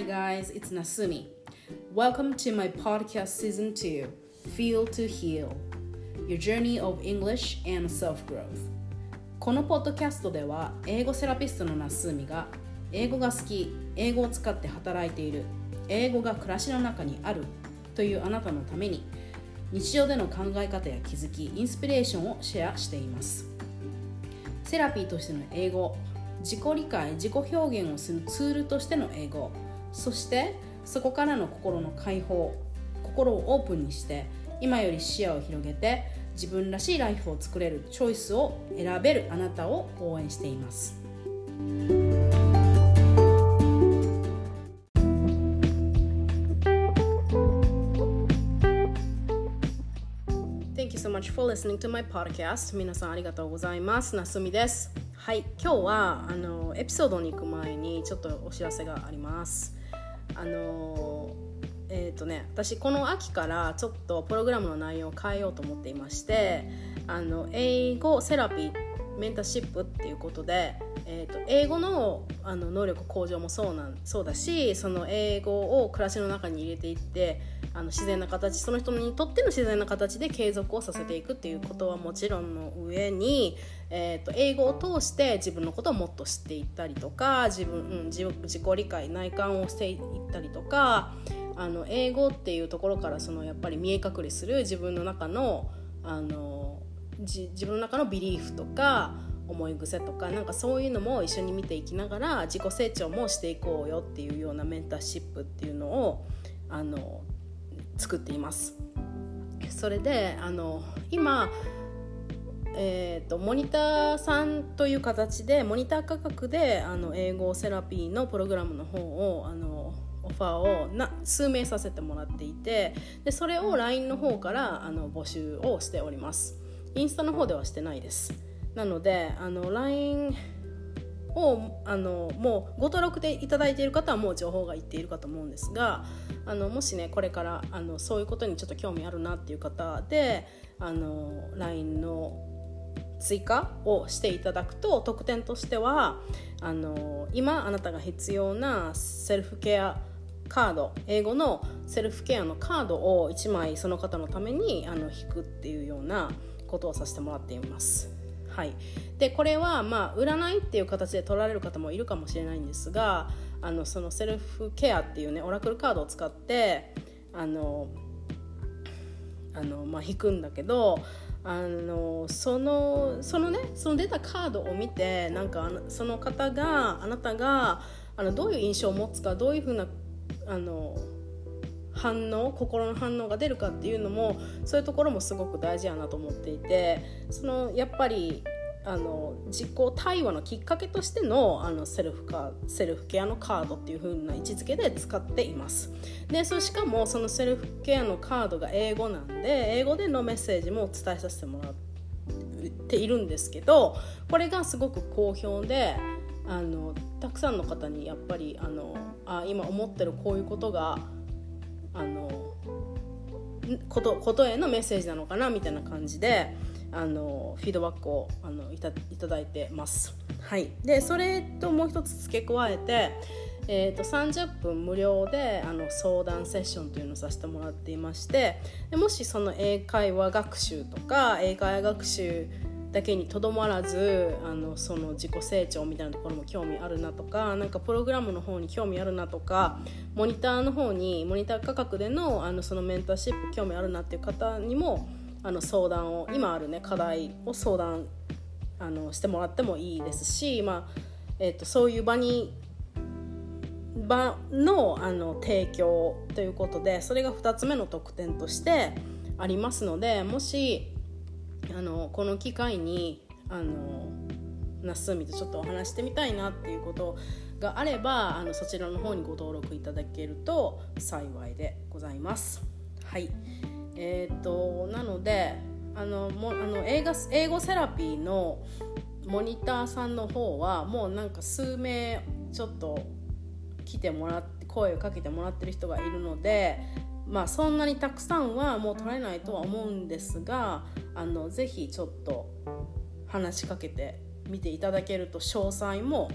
Hi guys, it's Nasumi. Welcome to my podcast season 2, Feel to Heal Your Journey of English and Self-Growth. このポッドキャストでは英語セラピストのナスミが英語が好き、英語を使って働いている、英語が暮らしの中にあるというあなたのために日常での考え方や気づき、インスピレーションをシェアしています。セラピーとしての英語自己理解自己表現をするツールとしての英語そしてそこからの心の解放心をオープンにして今より視野を広げて自分らしいライフを作れるチョイスを選べるあなたを応援しています。Thank you so much for listening to my podcast. 皆さんありがとうございます。なすみです。はい、今日はあのエピソードに行く前にちょっとお知らせがあります。あのえーとね、私この秋からちょっとプログラムの内容を変えようと思っていましてあの英語セラピーメンターシップっていうことで、えーと、英語のあの能力向上もそうなんそうだしその英語を暮らしの中に入れていってあの自然な形その人にとっての自然な形で継続をさせていくっていうことはもちろんの上に、えーと、英語を通して自分のことをもっと知っていったりとか自分、うん、自自己理解内観をしていったりとかあの英語っていうところからそのやっぱり見え隠れする自分の中のあの自分の中のビリーフとか思い癖とかなんかそういうのも一緒に見ていきながら自己成長もしていこうよっていうようなメンターシップっていうのをあの作っています。それであの今えーと、モニターさんという形でモニター価格であの英語セラピーのプログラムの方をあのオファーをな数名させてもらっていてでそれを LINE の方からあの募集をしております。インスタの方ではしてないです。なのであの LINE をあのもうご登録でいただいている方はもう情報がいっているかと思うんですがあのもしねこれからあのそういうことにちょっと興味あるなっていう方であの LINE の追加をしていただくと特典としてはあの今あなたが必要なセルフケアカード英語のセルフケアのカードを1枚その方のためにあの引くっていうようなことをさせてもらっています。はい、でこれはまあ占いっていう形で取られる方もいるかもしれないんですがあのそのセルフケアっていうねオラクルカードを使ってあのあの、まあ、引くんだけどあのそのそのねその出たカードを見てなんかその方があなたがあのどういう印象を持つかどういうふうなあの反応心の反応が出るかっていうのもそういうところもすごく大事やなと思っていてそのやっぱりあの自己対話のきっかけとしてのあのセルフカセルフケアのカードっていう風な位置づけで使っています。でそしかもそのセルフケアのカードが英語なんで英語でのメッセージも伝えさせてもらっているんですけどこれがすごく好評であのたくさんの方にやっぱりあのあ今思ってるこういうことがあのことことへのメッセージなのかなみたいな感じであのフィードバックをあのいたいただいてます。はい、でそれともう一つ付け加えて、えーと、30分無料であの相談セッションというのをさせてもらっていましてでもしその英会話学習とか英会話学習だけにとどまらずあのその自己成長みたいなところも興味あるなとかなんかプログラムの方に興味あるなとかモニターの方にモニター価格でのあのそのメンターシップ興味あるなっていう方にもあの相談を今あるね課題を相談あのしてもらってもいいですし、まあえーと、そういう場に場のあの提供ということでそれが2つ目の特典としてありますのでもしあのこの機会にあの那須海とちょっとお話してみたいなっていうことがあればあのそちらの方にご登録いただけると幸いでございます。はいえー、となのであのもあの映画英語セラピーのモニターさんの方はもうなんか数名ちょっと来てもらって声をかけてもらってる人がいるのでまあそんなにたくさんはもう取れないとは思うんですがあのぜひちょっと話しかけてみていただけると詳細も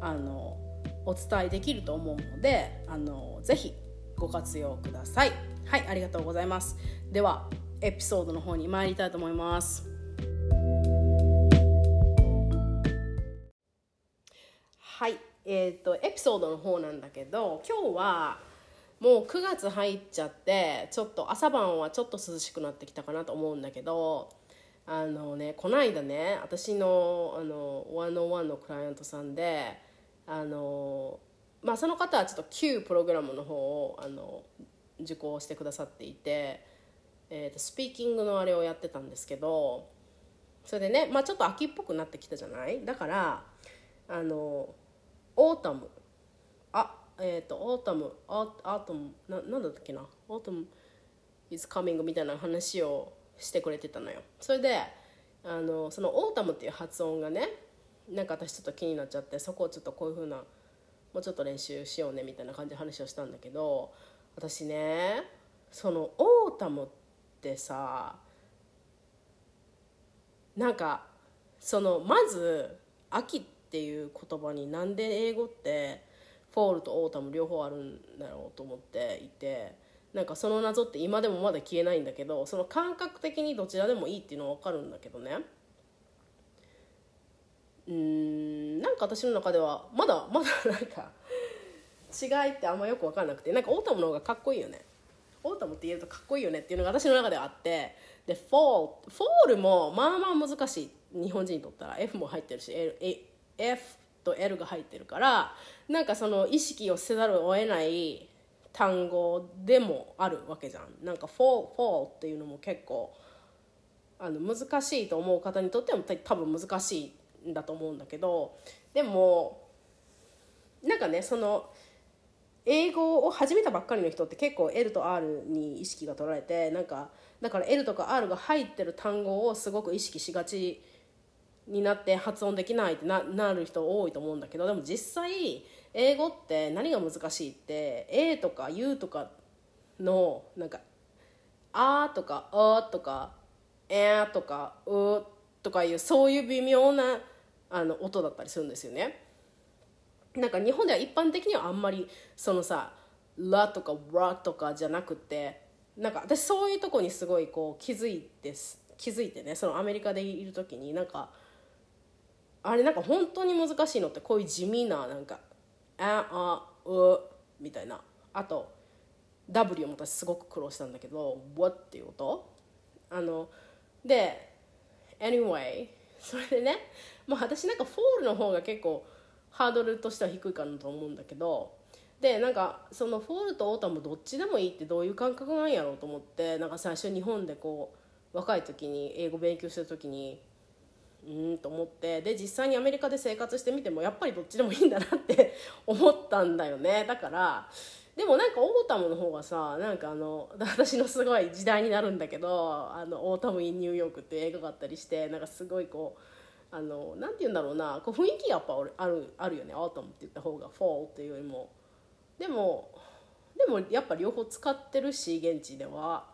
あのお伝えできると思うのであのぜひご活用ください。はいありがとうございます。ではエピソードの方に参りたいと思います。はいえーと、とエピソードの方なんだけど今日はもう9月入っちゃってちょっと朝晩はちょっと涼しくなってきたかなと思うんだけどあのねこの間ね私のあの101のクライアントさんであのまあその方はちょっと旧プログラムの方をあの受講してくださっていて、えーと、スピーキングのあれをやってたんですけどそれでね、まあ、ちょっと秋っぽくなってきたじゃない？だからあの autumn えっ、ー、と autumn autumn ななんだったっけな？ autumn is coming みたいな話をしてくれてたのよ。それであのその autumn っていう発音がねなんか私ちょっと気になっちゃってそこをちょっとこういうふうなもうちょっと練習しようねみたいな感じで話をしたんだけど私ねその autumn ってさなんかそのまず秋っていう言葉になんで英語って fall と autumn 両方あるんだろうと思っていてなんかその謎って今でもまだ消えないんだけどその感覚的にどちらでもいいっていうのは分かるんだけどね。うんなんか私の中ではまだまだなんか違いってあんまよく分かんなくてなんか autumn の方がかっこいいよね。 autumn って言えるとかっこいいよねっていうのが私の中ではあってでフォーフォールもまあまあ難しい。日本人にとったら F も入ってるし L F と L が入ってるからなんかその意識をせざるを得ない単語でもあるわけじゃん。なんかフォーフォーっていうのも結構あの難しいと思う方にとっても多分難しいんだと思うんだけどでもなんかねその英語を始めたばっかりの人って結構 L と R に意識が取られてなんかだから L とか R が入ってる単語をすごく意識しがちになって発音できないってななる人多いと思うんだけどでも実際英語って何が難しいって A とか U とかのなんか「あ」とか「あ」とか「え」とか「う」とかいうそういう微妙なあの音だったりするんですよね。なんか日本では一般的にはあんまりそのさ「ラ」とか「ラ」とかじゃなくてなんか私そういうとこにすごいこう気づいて気づいてねそのアメリカでいる時になんかあれなんか本当に難しいのってこういう地味ななんか「あ」「あ」「う」みたいな。あと W も私すごく苦労したんだけど「What」っていう音。あので Anyway それでねまあ私なんかフォールの方が結構ハードルとしては低いかなと思うんだけどでなんかその fall と autumn どっちでもいいってどういう感覚なんやろうと思ってなんか最初日本でこう若い時に英語勉強してる時にうんと思って。で実際にアメリカで生活してみてもやっぱりどっちでもいいんだなって 思ったんだよね。だからでもなんか autumn の方がさなんかあの私のすごい時代になるんだけど「あのオータム・イン・ニューヨーク」っていう映画があったりしてなんかすごいこうあのなんて言うんだろうなこう雰囲気がやっぱあるあるよね。 autumn って言った方がフォーっていうよりも。でもでもやっぱ両方使ってるし現地では。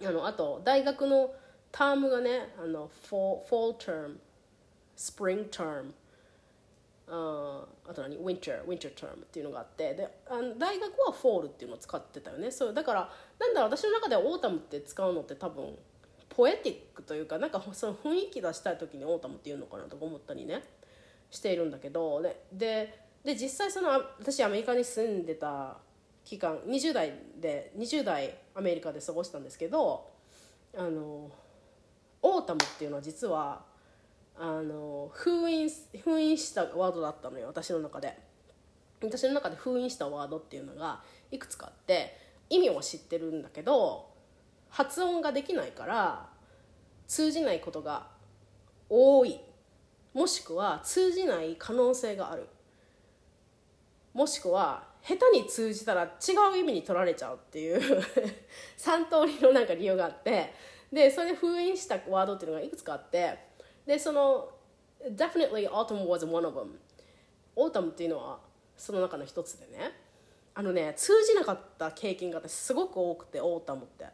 あのあと大学の term がねあの fall, fall term spring term ああと何？winter winter term っていうのがあってであの大学は fall っていうのを使ってたよね。そうだからなんだろう私の中では autumn って使うのって多分 poetic というかなんかその雰囲気出したい時に autumn っていうのかなとか思ったりねしているんだけどででで実際その私アメリカに住んでた期間20代で20代アメリカで過ごしたんですけどあの autumn っていうのは実はあの封印封印したワードだったのよ私の中で。私の中で封印したワードっていうのがいくつかあって意味を知ってるんだけど発音ができないから通じないことが多い。もしくは通じない可能性がある。もしくは下手に通じたら違う意味に取られちゃうっていう3通りのなんか理由があってでそれで封印したワードっていうのがいくつかあってでその definitely autumn was one of them. Autumn っていうのはその中の一つでね。あのね通じなかった経験が私すごく多くて autumn って。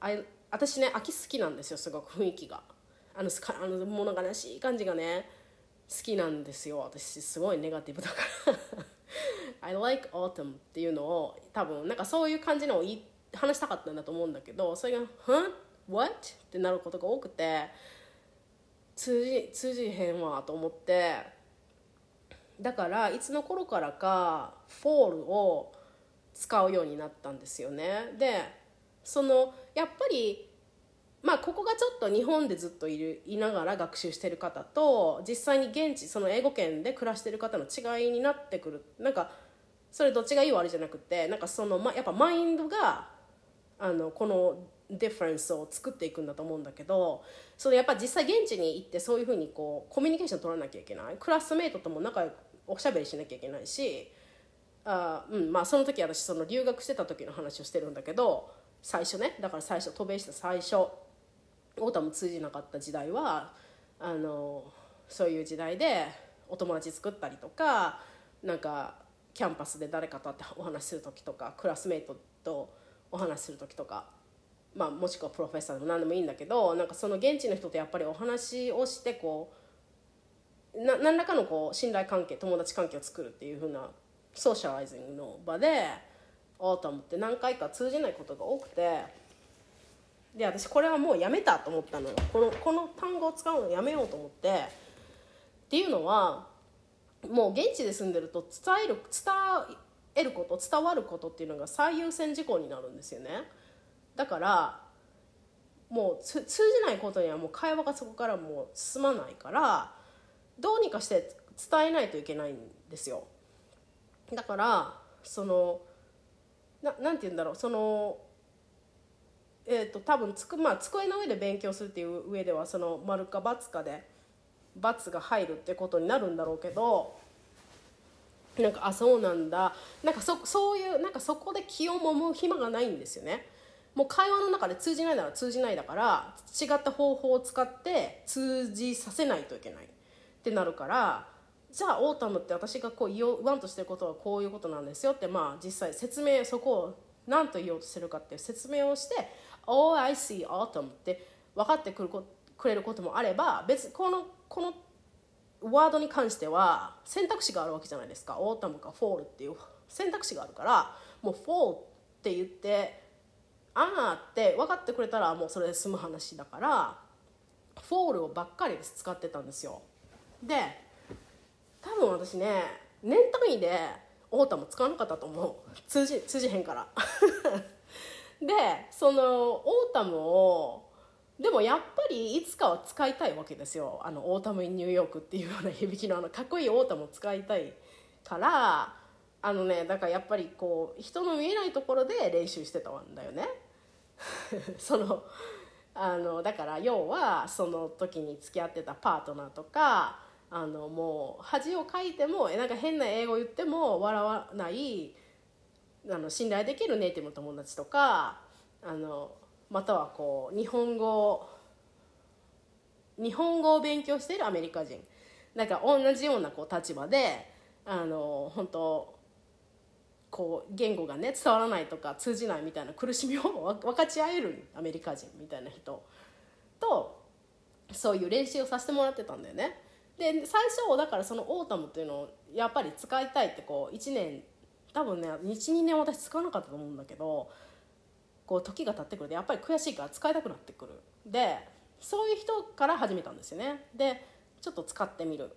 あ私ね秋好きなんですよすごく雰囲気が。あのあの物悲しい感じがね好きなんですよ私すごいネガティブだから。I like autumn っていうのを多分なんかそういう感じのを話したかったんだと思うんだけどそれが「Huh? What?」ってなることが多くて通じ通じへんわと思ってだからいつの頃からかフォールを使うようになったんですよねでそのやっぱりまあここがちょっと日本でずっといるいながら学習してる方と実際に現地その英語圏で暮らしてる方の違いになってくるなんかそれどっちがいい悪いじゃなくてなんかその、ま、やっぱマインドがあのこのディフェンスを作っていくんだと思うんだけどそのやっぱ実際現地に行ってそういうふうにこうコミュニケーション取らなきゃいけない。クラスメートとも仲良くおしゃべりしなきゃいけないしあ、うんまあ、その時私その留学してた時の話をしてるんだけど最初ねだから最初渡米した最初 autumn 通じなかった時代はあのそういう時代でお友達作ったりとかなんかキャンパスで誰かと会ってお話しする時とかクラスメートとお話しする時とか、まあ、もしくはプロフェッサーでも何でもいいんだけどなんかその現地の人とやっぱりお話をしてこうな何らかのこう信頼関係友達関係を作るっていうふうな socializing の場で autumn って何回か通じないことが多くて。で私これはもうやめたと思ったのよこのこの単語を使うのやめようと思ってっていうのはもう現地で住んでると伝える伝えること伝わることっていうのが最優先事項になるんですよねだからもう通じないことにはもう会話がそこからもう進まないからどうにかして伝えないといけないんですよだからそのななんて言うんだろうそのえーと、多分つく、まあ、机の上で勉強するっていう上ではその丸か×かで×が入るってことになるんだろうけどなんかあそうなんだなんかそそういうなんかそこで気をもむ暇がないんですよね。もう会話の中で通じないなら通じないだから違った方法を使って通じさせないといけない。ってなるからじゃあ autumn って私がこう言わんとしてることはこういうことなんですよってまあ実際説明そこを何と言おうとしてるかっていう説明をして Oh I see autumn って分かってくるこくれることもあれば別このこのワードに関しては選択肢があるわけじゃないですか。Autumn か fall っていう選択肢があるからもう fall って言ってああって分かってくれたらもうそれで済む話だから fall をばっかり使ってたんですよ。で多分私ね年単位で autumn 使わなかったと思う。通じ通じへんから。でその autumn をでもやっぱりいつかは使いたいわけですよ。あの Autumn in New York っていうような響きのあのかっこいい autumn を使いたいからあのねだからやっぱりこう人の見えないところで練習してたんだよね。そのあのだから要はその時に付き合ってたパートナーとかあのもう恥をかいてもえなんか変な英語言っても笑わないあの信頼できるネイティブの友達とかあのまたはこう日本語日本語を勉強しているアメリカ人。なんか同じようなこう立場であの本当こう言語がね伝わらないとか通じないみたいな苦しみを分かち合えるアメリカ人みたいな人とそういう練習をさせてもらってたんだよね。で最初だからその autumn っていうのをやっぱり使いたいってこう1年多分ね12年私使わなかったと思うんだけどこう時が経ってくる。とやっぱり悔しいから使いたくなってくる。でそういう人から始めたんですよね。でちょっと使ってみる。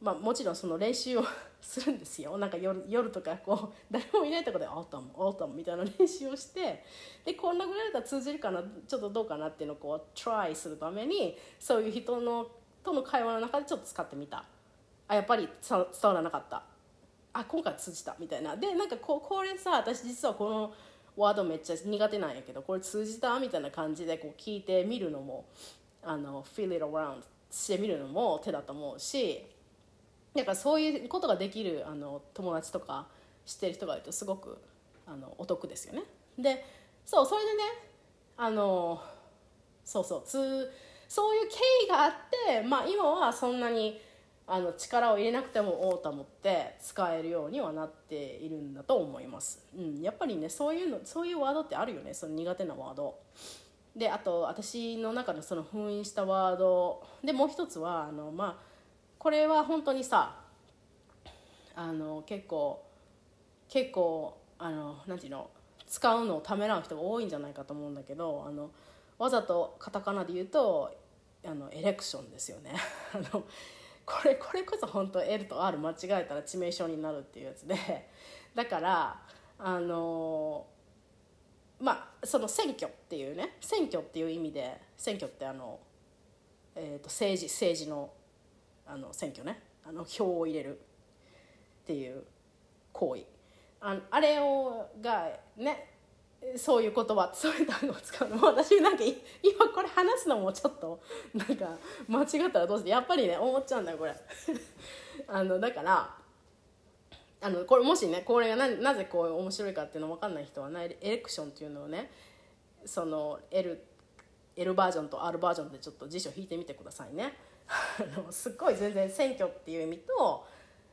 まあもちろんその練習をするんですよ。なんか夜夜とかこう 誰もいないとこで「autumn autumn」みたいな練習をしてでこんなぐらいだったら通じるかなちょっとどうかなっていうのをこうトライするためにそういう人のとの会話の中でちょっと使ってみた。あやっぱり伝わらなかった。あ今回通じた。みたいな。でなんかここれさ私実はこのワードめっちゃ苦手なんやけどこれ通じた？みたいな感じでこう聞いてみるのもあの feel it around してみるのも手だと思うしだかそういうことができるあの友達とか知ってる人がいるとすごくあのお得ですよね。でそうそれでねあのそうそうつそういう経緯があって、まあ、今はそんなにあの力を入れなくても autumn って使えるようにはなっているんだと思います、うん、やっぱりねそういうのそういうワードってあるよねその苦手なワード。であと私の中のその封印したワード。でもう一つはあのまあこれは本当にさあの結構結構あのなんていうの使うのをためらう人が多いんじゃないかと思うんだけどあのわざとカタカナで言うとあのエレクションですよね。あのこれこれこそ本当 L と R 間違えたら致命傷になるっていうやつで。だからあのまあその選挙っていうね選挙っていう意味で選挙ってあの、えー、と政治政治のあの選挙ね。あの票を入れるっていう行為。ああれをがねそういう言葉そういう単語を使うの。私なんか今これ話すのもちょっとなんか間違ったらどうしてやっぱりね思っちゃうんだよこれ。あのだからあのこれもしねこれがななぜこう面白いかっていうの分かんない人はねエレクションっていうのをねその L, L バージョンと R バージョンでちょっと辞書引いてみてくださいね。あのすっごい全然選挙っていう意味と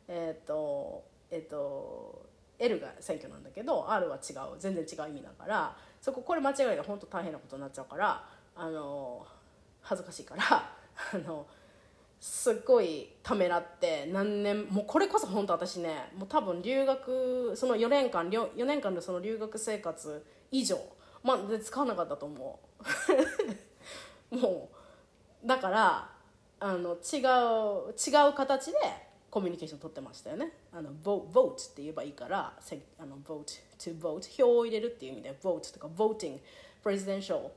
えっ、ー、とえっ、ー、と L が選挙なんだけど R は違う全然違う意味だからそここれ間違いが本当大変なことになっちゃうからあの恥ずかしいから あのすっごいためらって何年もうこれこそ本当私ねもう多分留学その4年間 4, 年間のその留学生活以上まあ使わなかったと思う。もうだからあの違う違う形でコミュニケーション取ってましたよね。あの vote って言えばいいからあの vote to vote 票を入れるっていう意味で vote とか voting presidential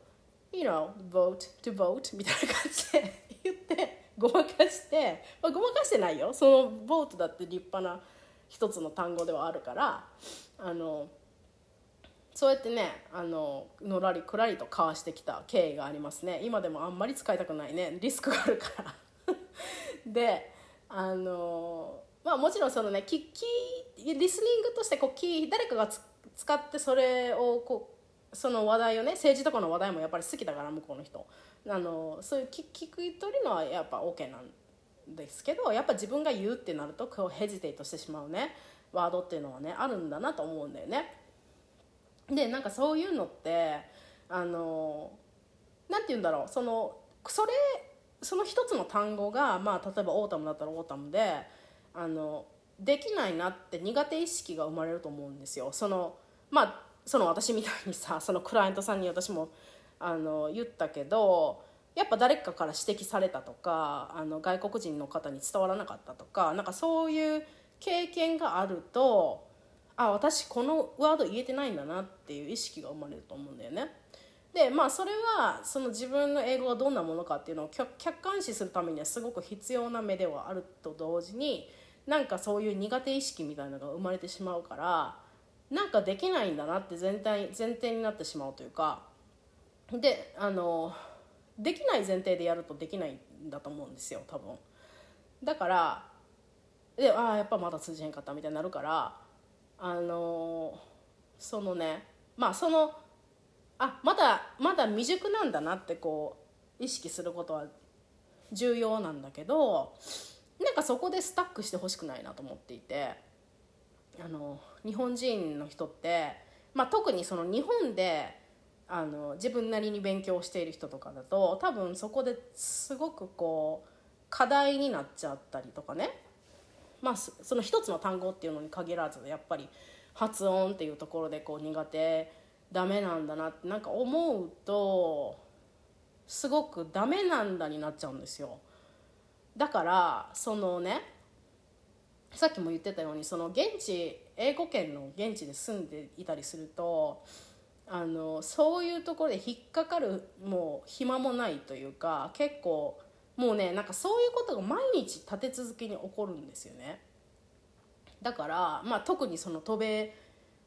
you know vote to vote みたいな感じで 言ってごまかして、まあ、ごまかしてないよ。その VOT だって立派な一つの単語ではあるからあのそうやってねあののらりくらりと交わしてきた経緯がありますね。今でもあんまり使いたくないね。リスクがあるから。であのまあもちろんそのね聞きリスニングとしてこう聞誰かが使ってそれをこうその話題をね政治とかの話題もやっぱり好きだから向こうの人。あのそういう聞聞く取るのはやっぱ OK なんですけどやっぱ自分が言うってなるとこう hesitate してしまうねワードっていうのはねあるんだなと思うんだよね。でなんかそういうのってあのなんて言うんだろうそのそれその一つの単語が、まあ、例えば autumn だったら autumn であのできないなって苦手意識が生まれると思うんですよ。そのまあその私みたいにさそのクライアントさんに私もあの言ったけどやっぱ誰かから指摘されたとかあの外国人の方に伝わらなかったとかなんかそういう経験があるとあ私このワード言えてないんだなっていう意識が生まれると思うんだよね。でまあそれはその自分の英語がどんなものかっていうのを客観視するためにはすごく必要な目ではあると同時になんかそういう苦手意識みたいなのが生まれてしまうからなんかできないんだなって全体前提になってしまうというかであのできない前提でやるとできないんだと思うんですよ多分だからでああやっぱまだ通じへんかったみたいになるからあのそのねまあそのあまだまだ未熟なんだなってこう意識することは重要なんだけどなんかそこでスタックしてほしくないなと思っていてあの日本人の人って、まあ、特にその日本であの自分なりに勉強している人とかだと多分そこですごくこう課題になっちゃったりとかね。まあその一つの単語っていうのに限らずやっぱり発音っていうところでこう苦手ダメなんだなってなんか思うとすごくダメなんだになっちゃうんですよ。だからそのねさっきも言ってたようにその現地英語圏の現地で住んでいたりするとあのそういうところで引っかかるもう暇もないというか結構もうねなんかそういうことが毎日立て続けに起こるんですよね。だから、まあ、特にその渡米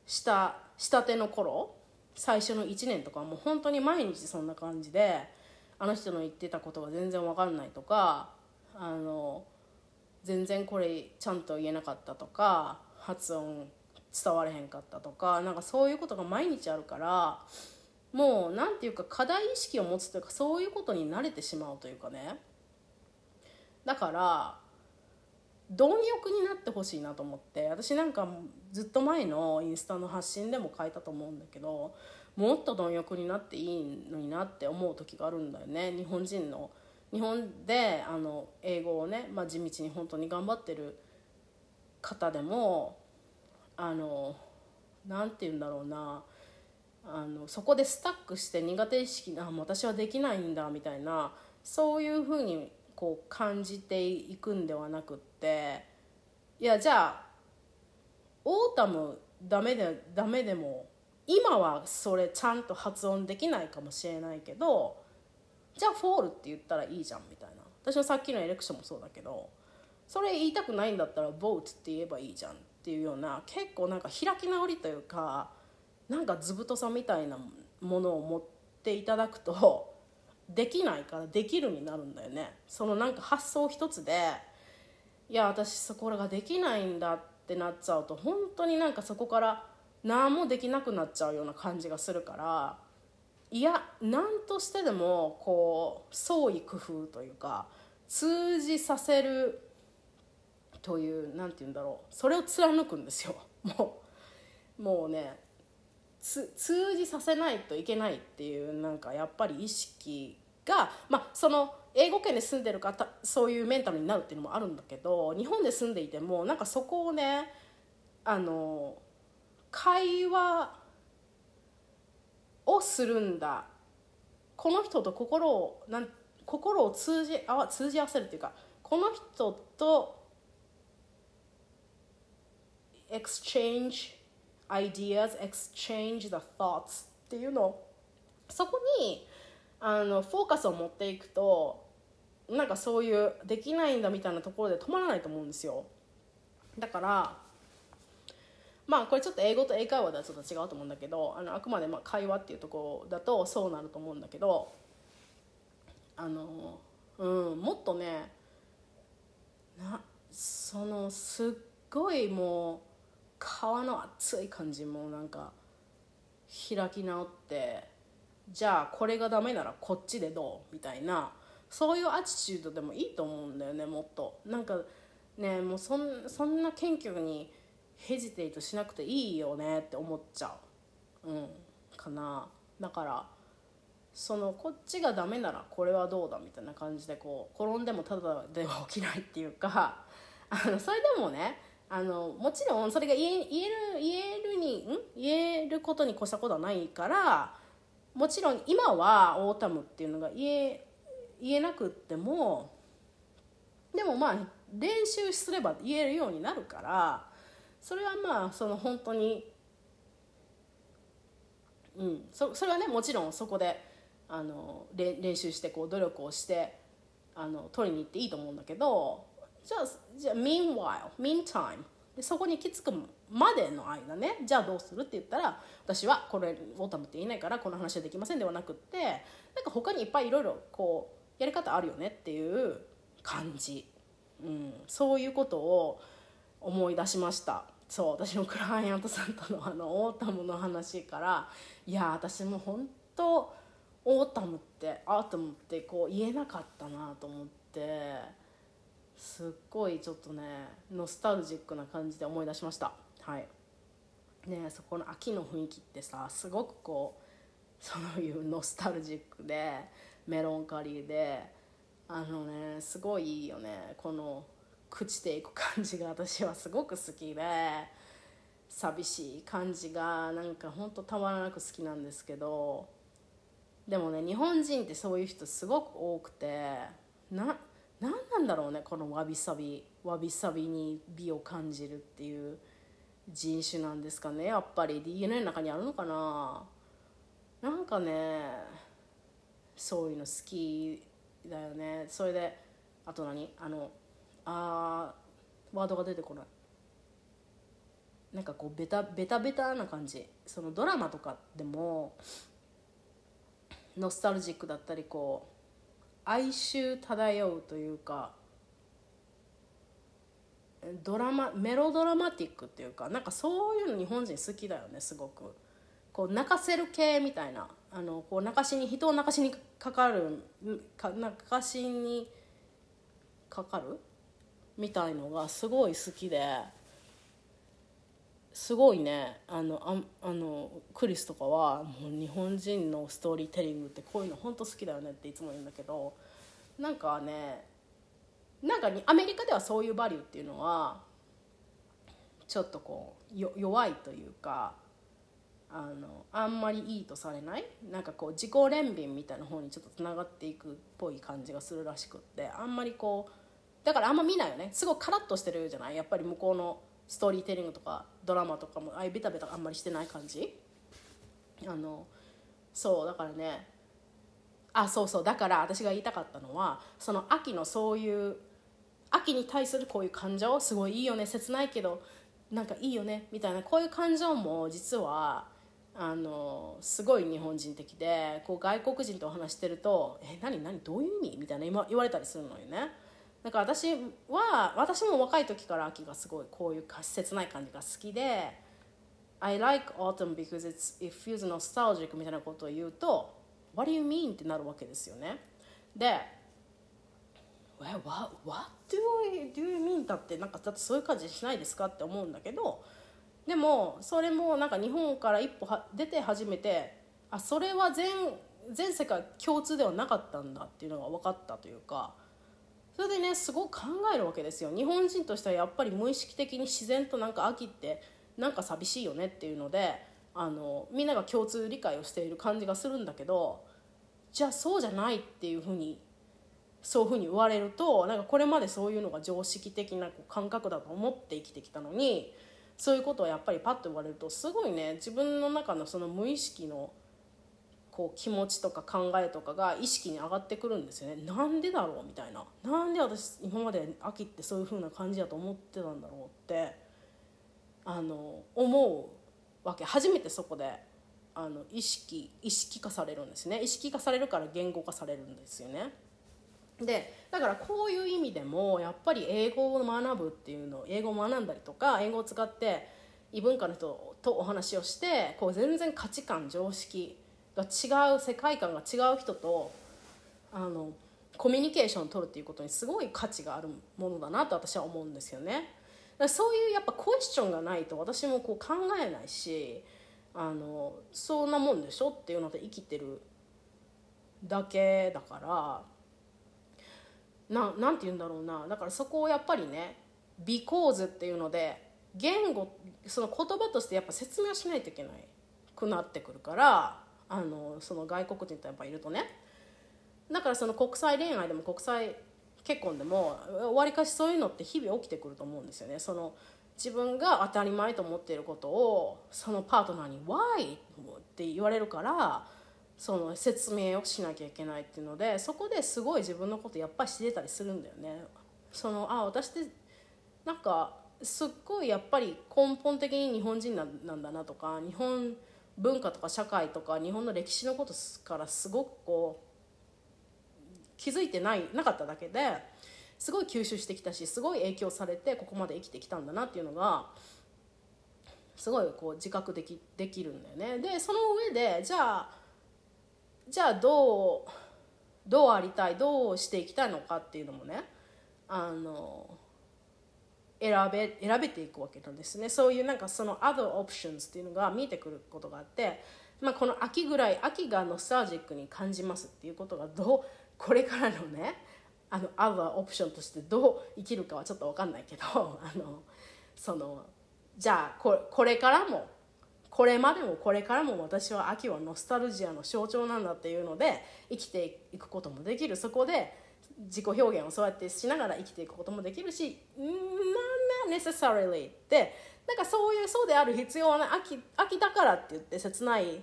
したしたての頃最初の1年とかもう本当に毎日そんな感じであの人の言ってたことが全然わかんないとかあの全然これちゃんと言えなかったとか発音伝われへんかったとかなんかそういうことが毎日あるからもう何て言うか課題意識を持つというかそういうことに慣れてしまうというかね。だから貪欲になってほしいなと思って私なんかずっと前のインスタの発信でも書いたと思うんだけどもっと貪欲になっていいのになって思う時があるんだよね。日本人の。日本であの英語をね、まあ、地道に本当に頑張ってる方でもあのなんて言うんだろうな。あのそこでスタックして苦手意識あ私はできないんだみたいなそういうふうにこう感じていくんではなくっていやじゃあ autumn ダメでダメでも今はそれちゃんと発音できないかもしれないけどじゃあ fall って言ったらいいじゃんみたいな。私はさっきの election もそうだけどそれ言いたくないんだったら vote って言えばいいじゃんっていうような結構なんか開き直りというかなんか図太さみたいなものを持っていただくとできないからできるになるんだよね。そのなんか発想一つでいや私そこらができないんだってなっちゃうと本当になんかそこから何もできなくなっちゃうような感じがするからいや何としてでもこう創意工夫というか通じさせるという何て言うんだろう。それを貫くんですよ。もうもうね通じさせないといけないっていうなんかやっぱり意識がまあその英語圏で住んでる方そういうメンタルになるっていうのもあるんだけど日本で住んでいてもなんかそこをねあの会話をするんだ。この人と心をなん心を通じあ通じ合わせるっていうかこの人と exchange ideas exchange the thoughts っていうの。そこにあのフォーカスを持っていくとなんかそういうできないんだみたいなところで止まらないと思うんですよ。だからまあこれちょっと英語と英会話ではちょっと違うと思うんだけどあのあくまでまあ会話っていうところだとそうなると思うんだけどあのうんもっとねなそのすっごいもう皮の熱い感じもなんか開き直ってじゃあこれがダメならこっちでどうみたいなそういうアティチュードでもいいと思うんだよねもっと。なんかねもうそんそんな謙虚にヘジテイトしなくていいよねって思っちゃう。うんかな。だからそのこっちがダメならこれはどうだみたいな感じでこう転んでもただでは起きないっていうかあのそれでもねあのもちろんそれが言え言える言えるにん言えることに越したことはないからもちろん今は autumn っていうのが言え言えなくってもでもまあ練習すれば言えるようになるからそれはまあその本当にうんそそれはねもちろんそこであの練習してこう努力をしてあの取りに行っていいと思うんだけどじゃあじゃあ meanwhile meantime でそこに行き着くまでの間ねじゃあどうするって言ったら私はこれ autumn って言えないからこの話はできませんではなくってなんか他にいっぱいいろいろこうやり方あるよねっていう感じ、うん、そういうことを思い出しました。そう私のクライアントさんとのあの autumn の話からいや私も本当 autumn って autumn ってこう言えなかったなと思って。すっごいちょっとねノスタルジックな感じで思い出しました。はい。ねそこの秋の雰囲気ってさすごくこうそういうノスタルジックでメロンカリーであのねすごいいいよね。この朽ちていく感じが私はすごく好きで寂しい感じがなんかほんとたまらなく好きなんですけどでもね日本人ってそういう人すごく多くてな何なんだろうねこのわびさびわびさびに美を感じるっていう人種なんですかねやっぱり。DNA の中にあるのかな。なんかねそういうの好きだよね。それであと何？あのあワードが出てこない。なんかこうベタベタベタな感じ。そのドラマとかでもノスタルジックだったりこう哀愁漂うというかドラマメロドラマティックっていうかなんかそういうの日本人好きだよねすごく。こう泣かせる系みたいなあのこう泣かしに人を泣かしにかかるか泣かしにかかるみたいのがすごい好きで。すごいね。あのああのクリスとかはもう日本人のストーリーテリングってこういうの本当好きだよねっていつも言うんだけどなんかねなんかにアメリカではそういうバリューっていうのはちょっとこう弱いというかあのあんまりいいとされない？なんかこう自己憐憫みたいな方にちょっとつながっていくっぽい感じがするらしくってあんまりこうだからあんま見ないよね。すごいカラッとしてるじゃない？やっぱり向こうのストーリーテリングとかドラマとかもああいうベタベタあんまりしてない感じ？あのそうだからねあそうそうだから私が言いたかったのはその秋のそういう秋に対するこういう感情すごいいいよね切ないけどなんかいいよねみたいなこういう感情も実はあのすごい日本人的でこう外国人とお話してると「え何何どういう意味?」みたいな今言われたりするのよねだから私は私も若い時から秋がすごいこういう切ない感じが好きで「I like autumn because it's, it feels nostalgic」みたいなことを言うと「What do you mean?」ってなるわけですよねで「What, what do, I, do you mean?」だってなんかだってそういう感じしないですか？って思うんだけどでもそれもなんか日本から一歩は出て初めてあそれは全全世界共通ではなかったんだっていうのが分かったというかそれでねすごく考えるわけですよ。日本人としてはやっぱり無意識的に自然となんか秋ってなんか寂しいよねっていうのであのみんなが共通理解をしている感じがするんだけどじゃあそうじゃないっていうふうにそういうふうに言われるとなんかこれまでそういうのが常識的な感覚だと思って生きてきたのにそういうことをやっぱりパッと言われるとすごいね自分の中のその無意識のこう気持ちとか考えとかが意識に上がってくるんですよね。なんでだろうみたいな。なんで私今まで秋ってそういう風な感じだと思ってたんだろうってあの思うわけ。初めてそこであの意識意識化されるんですね。意識化されるから言語化されるんですよね。でだからこういう意味でもやっぱり英語を学ぶっていうの英語を学んだりとか英語を使って異文化の人とお話をしてこう全然価値観常識が違う世界観が違う人とあのコミュニケーションを取るっていうことにすごい価値があるものだなと私は思うんですよね。そういうやっぱクエスチョンがないと私もこう考えないしあのそんなもんでしょっていうので生きてるだけだからななんて言うんだろうなだからそこをやっぱりね「because」っていうので言語その言葉としてやっぱ説明しないといけないくなってくるからあのその外国人とやっぱいるとねだからその国際恋愛でも国際結婚でもわりかしそういうのって日々起きてくると思うんですよねその自分が当たり前と思っていることをそのパートナーに「Why?」って言われるからその説明をしなきゃいけないっていうのでそこですごい自分のことやっぱり知れたりするんだよね。そのあ私ってなんかすっごいやっぱり根本的に日本人なんだなとか日本人文化とか社会とか日本の歴史のことからすごくこう気づいてないなかっただけですごい吸収してきたしすごい影響されてここまで生きてきたんだなっていうのがすごいこう自覚できできるんだよね。でその上でじゃあじゃあどうどうありたいどうしていきたいのかっていうのもねあの選べ選べていくわけなんですね。そういうなんかその other options っていうのが見えてくることがあって、まあ、この秋ぐらい秋がノスタルジックに感じますっていうことがどうこれからのねあの other option としてどう生きるかはちょっと分かんないけど あのそのじゃあここれからもこれまでもこれからも私は秋はノスタルジアの象徴なんだっていうので生きていくこともできる。そこで自己表現をそうやってしながら生きていくこともできるし「not necessarily」ってなんかそういうそうである必要はない秋秋だからって言って切ないっ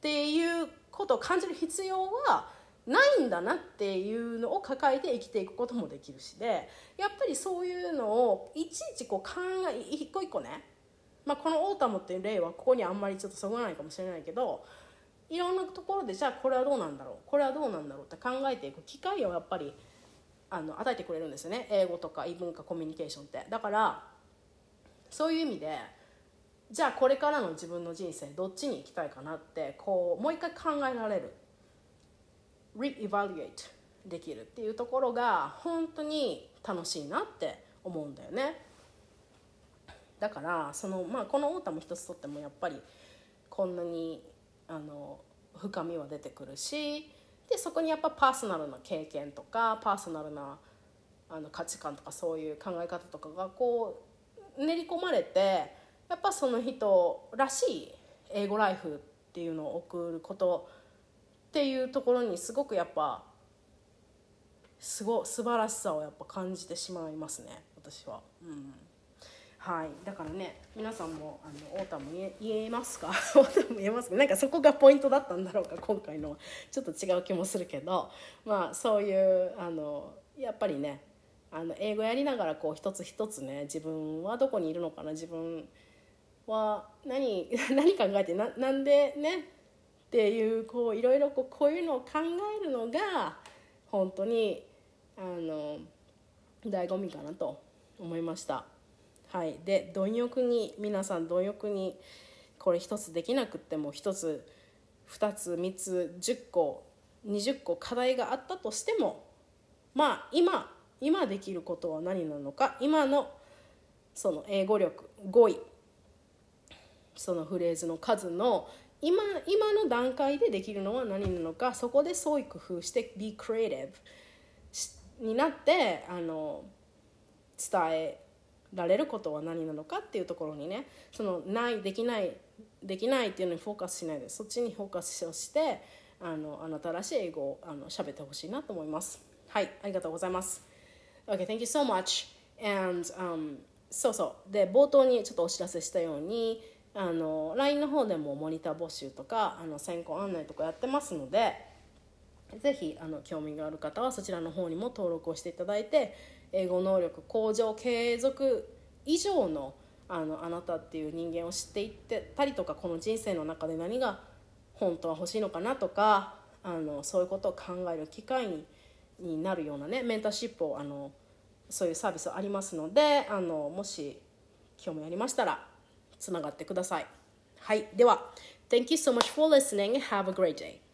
ていうことを感じる必要はないんだなっていうのを抱えて生きていくこともできるしでやっぱりそういうのをいちいちこう考え一個一個ね、まあ、この autumn っていう例はここにあんまりちょっとそぐわないかもしれないけどいろんなところでじゃあこれはどうなんだろうこれはどうなんだろうって考えていく機会をやっぱりあの与えてくれるんですよね。英語とか異文化コミュニケーションって。だからそういう意味でじゃあこれからの自分の人生どっちに行きたいかなってこうもう一回考えられる。re-evaluate できるっていうところが本当に楽しいなって思うんだよね。だからその、まあ、この autumn 一つとってもやっぱりこんなにあの深みは出てくるしでそこにやっぱパーソナルな経験とかパーソナルなあの価値観とかそういう考え方とかがこう練り込まれてやっぱその人らしい英語ライフっていうのを送ることっていうところにすごくやっぱすご素晴らしさをやっぱ感じてしまいますね私は。うんはい、だからね皆さんもあの太田も言えますか？太田も言えますか？なんかそこがポイントだったんだろうか今回のちょっと違う気もするけど。まあそういうあのやっぱりねあの英語やりながらこう一つ一つね自分はどこにいるのかな？自分は何 何考えてななんでね？っていうこういろいろこうこういうのを考えるのが本当にあの醍醐味かなと思いました。はい、で貪欲に皆さん貪欲にこれ一つできなくっても一つ二つ三つ10個20個課題があったとしてもまあ今今できることは何なのか今のその英語力語彙そのフレーズの数の今今の段階でできるのは何なのかそこで創意工夫して be creative になってあの伝えられることは何なのかっていうところにねそのないできないできないっていうのにフォーカスしないでそっちにフォーカスしてあのあなたらしい英語をあの喋ってほしいなと思います。はいありがとうございます。OK thank you so much. And、um, そうそう。で冒頭にちょっとお知らせしたようにあの LINE の方でもモニター募集とかあの先行案内とかやってますのでぜひあの興味がある方はそちらの方にも登録をしていただいて英語能力向上継続以上のあのあなたっていう人間を知っていってたりとかこの人生の中で何が本当は欲しいのかなとかあのそういうことを考える機会にになるようなねメンターシップをあのそういうサービスありますのであのもし興味ありましたらつながってください。はい、では Thank you so much for listening. Have a great day.